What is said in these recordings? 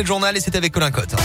Le journal et c'est avec Colin Cotte.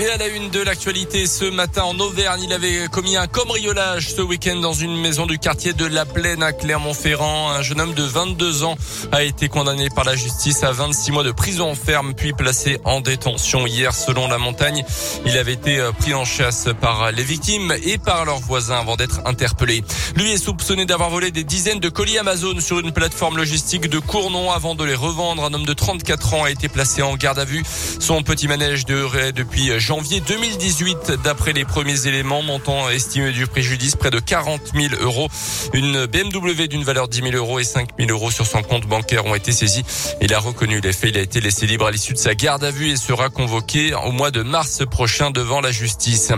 Et à la une de l'actualité, ce matin en Auvergne, il avait commis un cambriolage ce week-end dans une maison du quartier de La Plaine à Clermont-Ferrand. Un jeune homme de 22 ans a été condamné par la justice à 26 mois de prison ferme puis placé en détention hier selon la montagne. Il avait été euh, pris en chasse par les victimes et par leurs voisins avant d'être interpellé. Lui est soupçonné d'avoir volé des dizaines de colis Amazon sur une plateforme logistique de Cournon avant de les revendre. Un homme de 34 ans a été placé en garde à vue. Son petit manège de depuis janvier 2018 d'après les premiers éléments, montant estimé du préjudice près de 40 000 euros. Une BMW d'une valeur de 10 000 euros et 5 000 euros sur son compte bancaire ont été saisis. Il a reconnu les faits. Il a été laissé libre à l'issue de sa garde à vue et sera convoqué au mois de mars prochain devant la justice.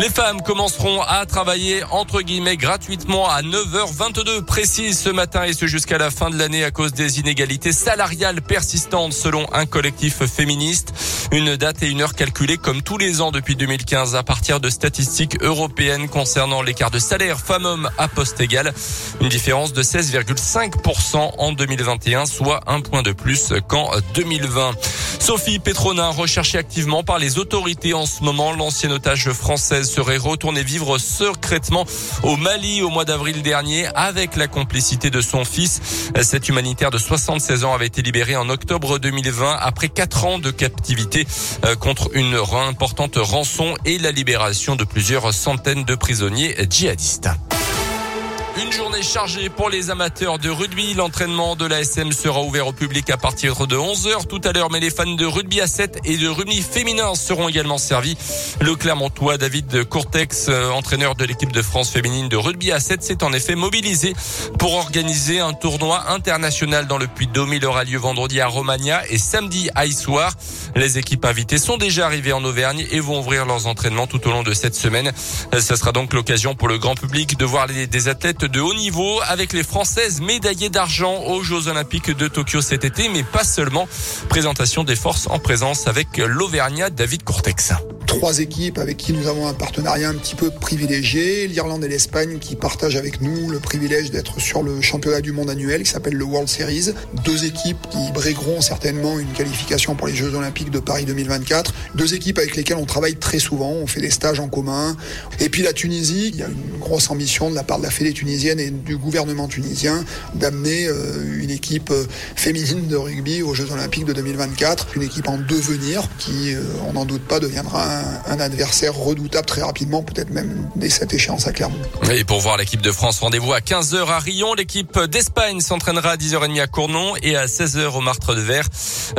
Les femmes commenceront à travailler entre guillemets gratuitement à 9h22 précise ce matin et ce jusqu'à la fin de l'année à cause des inégalités salariales persistantes selon un collectif féministe. Une date et une heure calculées comme tous les ans depuis 2015 à partir de statistiques européennes concernant l'écart de salaire femmes-hommes à poste égal. Une différence de 16,5% en 2021, soit un point de plus qu'en 2020. Sophie Petronin, recherchée activement par les autorités en ce moment, l'ancienne otage française serait retournée vivre secrètement au Mali au mois d'avril dernier avec la complicité de son fils. Cet humanitaire de 76 ans avait été libéré en octobre 2020 après quatre ans de captivité euh, contre une importante rançon et la libération de plusieurs centaines de prisonniers djihadistes. Une journée chargée pour les amateurs de rugby. L'entraînement de la SM sera ouvert au public à partir de 11h tout à l'heure, mais les fans de rugby à 7 et de rugby féminin seront également servis. Le Clermontois David Courtex, euh, entraîneur de l'équipe de France féminine de rugby à 7, s'est en effet mobilisé pour organiser un tournoi international dans le Puy-de-Dôme. Il aura lieu vendredi à Romagna et samedi à Issoire. Les équipes invitées sont déjà arrivées en Auvergne et vont ouvrir leurs entraînements tout au long de cette semaine. Ce sera donc l'occasion pour le grand public de voir les, des athlètes de haut niveau avec les Françaises médaillées d'argent aux Jeux Olympiques de Tokyo cet été, mais pas seulement. Présentation des forces en présence avec l'Auvergnat David Courtex trois équipes avec qui nous avons un partenariat un petit peu privilégié, l'Irlande et l'Espagne qui partagent avec nous le privilège d'être sur le championnat du monde annuel qui s'appelle le World Series, deux équipes qui brigueront certainement une qualification pour les Jeux Olympiques de Paris 2024, deux équipes avec lesquelles on travaille très souvent, on fait des stages en commun, et puis la Tunisie, il y a une grosse ambition de la part de la Fédé tunisienne et du gouvernement tunisien d'amener euh, une équipe euh, féminine de rugby aux Jeux Olympiques de 2024, une équipe en devenir qui, euh, on n'en doute pas, deviendra un, adversaire redoutable très rapidement, peut-être même dès cette échéance à Clermont. Et pour voir l'équipe de France, rendez-vous à 15h à Rion. L'équipe d'Espagne s'entraînera à 10h30 à Cournon et à 16h au Martre de Verre.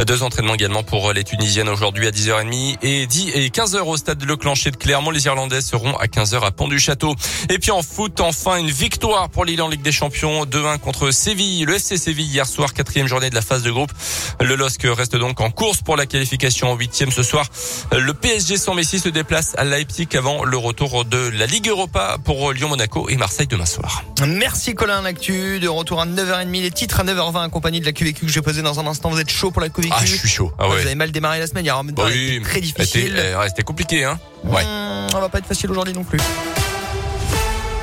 Deux entraînements également pour les Tunisiennes aujourd'hui à 10h30 et 10 et 15h au stade de Le Clancher de Clermont. Les Irlandais seront à 15h à Pont du Château. Et puis en foot, enfin une victoire pour Lille en Ligue des Champions 2-1 contre Séville. Le FC Séville hier soir, quatrième journée de la phase de groupe. Le LOSC reste donc en course pour la qualification en huitième ce soir. Le PSG sans Messi se déplace à Leipzig avant le retour de la Ligue Europa pour Lyon-Monaco et Marseille demain soir. Merci Colin, l'actu de retour à 9h30, les titres à 9h20 accompagnés de la QVQ que j'ai posé dans un instant. Vous êtes chaud pour la QVQ Ah, je suis chaud. Ah ouais. Vous avez mal démarré la semaine, il y a un très difficile. C'était compliqué, hein. Ouais. Mmh, on va pas être facile aujourd'hui non plus.